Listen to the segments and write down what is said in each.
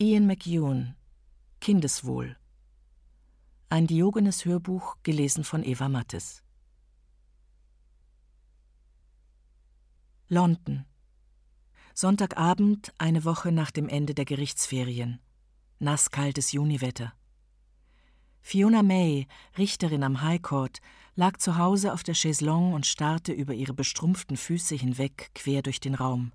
Ian McEwan Kindeswohl Ein Diogenes-Hörbuch gelesen von Eva Mattes London Sonntagabend, eine Woche nach dem Ende der Gerichtsferien. Nasskaltes Juniwetter. Fiona May, Richterin am High Court, lag zu Hause auf der Chaiselongue und starrte über ihre bestrumpften Füße hinweg quer durch den Raum.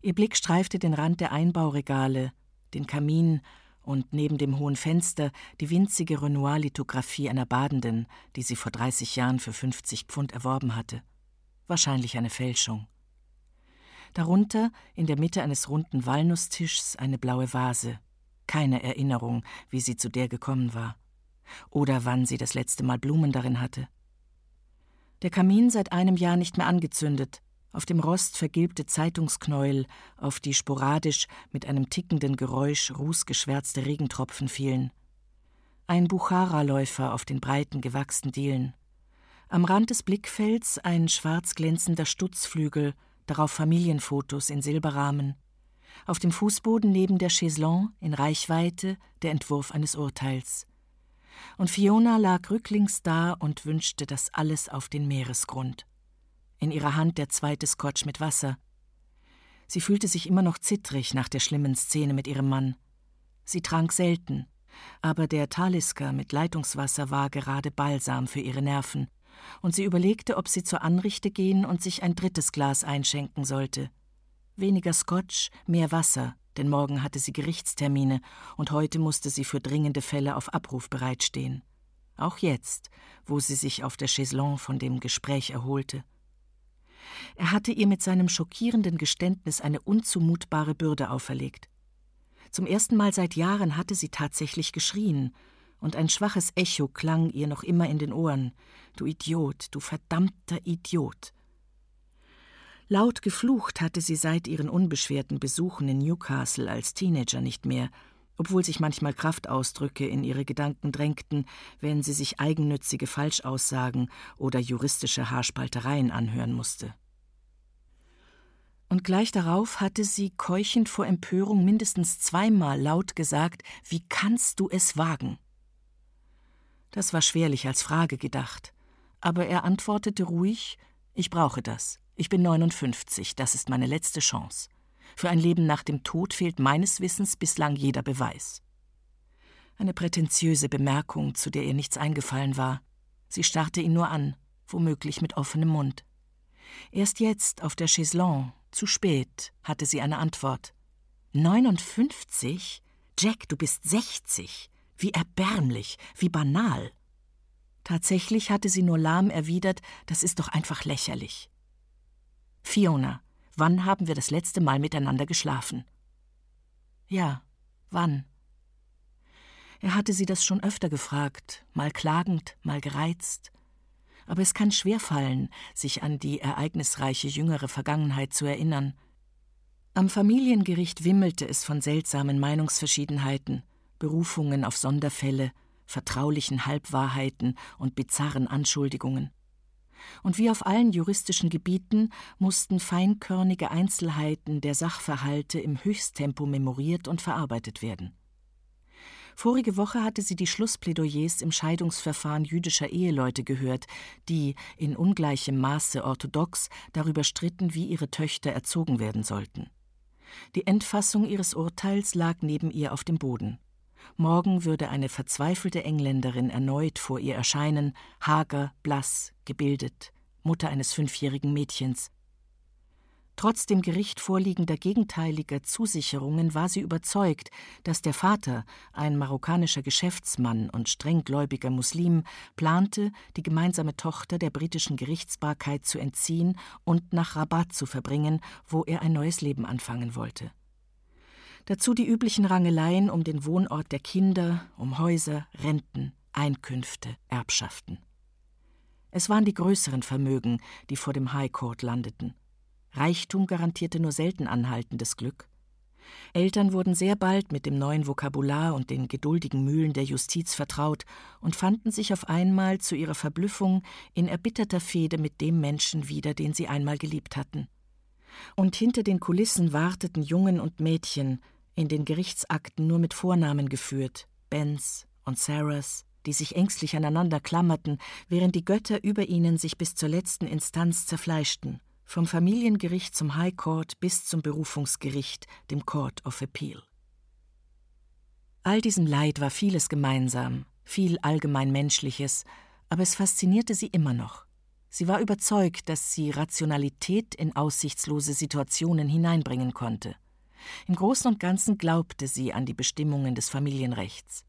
Ihr Blick streifte den Rand der Einbauregale, den Kamin und neben dem hohen Fenster die winzige Renoir-Lithografie einer Badenden, die sie vor 30 Jahren für 50 Pfund erworben hatte. Wahrscheinlich eine Fälschung. Darunter, in der Mitte eines runden Walnusstischs, eine blaue Vase keine Erinnerung, wie sie zu der gekommen war oder wann sie das letzte Mal Blumen darin hatte. Der Kamin seit einem Jahr nicht mehr angezündet, auf dem Rost vergilbte Zeitungsknäuel, auf die sporadisch mit einem tickenden Geräusch rußgeschwärzte Regentropfen fielen. Ein Buchara-Läufer auf den breiten, gewachsenen Dielen. Am Rand des Blickfelds ein schwarz glänzender Stutzflügel, darauf Familienfotos in Silberrahmen. Auf dem Fußboden neben der Chaiselongue in Reichweite der Entwurf eines Urteils. Und Fiona lag rücklings da und wünschte das alles auf den Meeresgrund. In ihrer Hand der zweite Scotch mit Wasser. Sie fühlte sich immer noch zittrig nach der schlimmen Szene mit ihrem Mann. Sie trank selten, aber der Talisker mit Leitungswasser war gerade Balsam für ihre Nerven, und sie überlegte, ob sie zur Anrichte gehen und sich ein drittes Glas einschenken sollte. Weniger Scotch, mehr Wasser, denn morgen hatte sie Gerichtstermine und heute musste sie für dringende Fälle auf Abruf bereitstehen. Auch jetzt, wo sie sich auf der Chaiselongue von dem Gespräch erholte. Er hatte ihr mit seinem schockierenden Geständnis eine unzumutbare Bürde auferlegt. Zum ersten Mal seit Jahren hatte sie tatsächlich geschrien, und ein schwaches Echo klang ihr noch immer in den Ohren. Du Idiot, du verdammter Idiot. Laut geflucht hatte sie seit ihren unbeschwerten Besuchen in Newcastle als Teenager nicht mehr, obwohl sich manchmal Kraftausdrücke in ihre Gedanken drängten, wenn sie sich eigennützige Falschaussagen oder juristische Haarspaltereien anhören musste. Und gleich darauf hatte sie keuchend vor Empörung mindestens zweimal laut gesagt Wie kannst du es wagen? Das war schwerlich als Frage gedacht, aber er antwortete ruhig Ich brauche das. Ich bin 59, das ist meine letzte Chance. Für ein Leben nach dem Tod fehlt meines Wissens bislang jeder Beweis. Eine prätentiöse Bemerkung, zu der ihr nichts eingefallen war. Sie starrte ihn nur an, womöglich mit offenem Mund. Erst jetzt, auf der Chaiselongue, zu spät, hatte sie eine Antwort. 59? Jack, du bist 60. Wie erbärmlich, wie banal. Tatsächlich hatte sie nur lahm erwidert, das ist doch einfach lächerlich. Fiona, wann haben wir das letzte Mal miteinander geschlafen? Ja, wann? Er hatte sie das schon öfter gefragt, mal klagend, mal gereizt. Aber es kann schwerfallen, sich an die ereignisreiche jüngere Vergangenheit zu erinnern. Am Familiengericht wimmelte es von seltsamen Meinungsverschiedenheiten, Berufungen auf Sonderfälle, vertraulichen Halbwahrheiten und bizarren Anschuldigungen und wie auf allen juristischen Gebieten mussten feinkörnige Einzelheiten der Sachverhalte im Höchsttempo memoriert und verarbeitet werden. Vorige Woche hatte sie die Schlussplädoyers im Scheidungsverfahren jüdischer Eheleute gehört, die in ungleichem Maße orthodox darüber stritten, wie ihre Töchter erzogen werden sollten. Die Endfassung ihres Urteils lag neben ihr auf dem Boden. Morgen würde eine verzweifelte Engländerin erneut vor ihr erscheinen, hager, blass, gebildet, Mutter eines fünfjährigen Mädchens. Trotz dem Gericht vorliegender gegenteiliger Zusicherungen war sie überzeugt, dass der Vater, ein marokkanischer Geschäftsmann und strenggläubiger Muslim, plante, die gemeinsame Tochter der britischen Gerichtsbarkeit zu entziehen und nach Rabat zu verbringen, wo er ein neues Leben anfangen wollte. Dazu die üblichen Rangeleien um den Wohnort der Kinder, um Häuser, Renten, Einkünfte, Erbschaften. Es waren die größeren Vermögen, die vor dem High Court landeten. Reichtum garantierte nur selten anhaltendes Glück. Eltern wurden sehr bald mit dem neuen Vokabular und den geduldigen Mühlen der Justiz vertraut und fanden sich auf einmal zu ihrer Verblüffung in erbitterter Fehde mit dem Menschen wieder, den sie einmal geliebt hatten. Und hinter den Kulissen warteten Jungen und Mädchen, in den Gerichtsakten nur mit Vornamen geführt, Bens und Sarahs, die sich ängstlich aneinander klammerten, während die Götter über ihnen sich bis zur letzten Instanz zerfleischten, vom Familiengericht zum High Court bis zum Berufungsgericht, dem Court of Appeal. All diesem Leid war vieles gemeinsam, viel allgemein Menschliches, aber es faszinierte sie immer noch. Sie war überzeugt, dass sie Rationalität in aussichtslose Situationen hineinbringen konnte. Im Großen und Ganzen glaubte sie an die Bestimmungen des Familienrechts.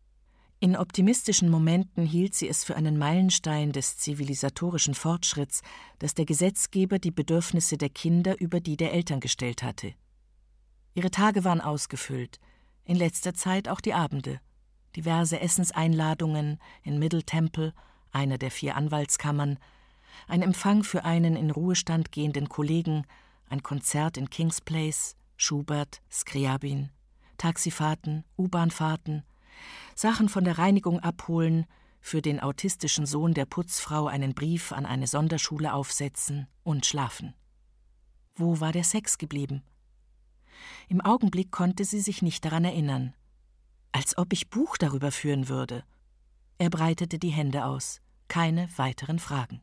In optimistischen Momenten hielt sie es für einen Meilenstein des zivilisatorischen Fortschritts, dass der Gesetzgeber die Bedürfnisse der Kinder über die der Eltern gestellt hatte. Ihre Tage waren ausgefüllt, in letzter Zeit auch die Abende. Diverse Essenseinladungen in Middle Temple, einer der vier Anwaltskammern, ein Empfang für einen in Ruhestand gehenden Kollegen, ein Konzert in Kings Place, Schubert, Skriabin, Taxifahrten, U-Bahnfahrten, Sachen von der Reinigung abholen, für den autistischen Sohn der Putzfrau einen Brief an eine Sonderschule aufsetzen und schlafen. Wo war der Sex geblieben? Im Augenblick konnte sie sich nicht daran erinnern. Als ob ich Buch darüber führen würde. Er breitete die Hände aus. Keine weiteren Fragen.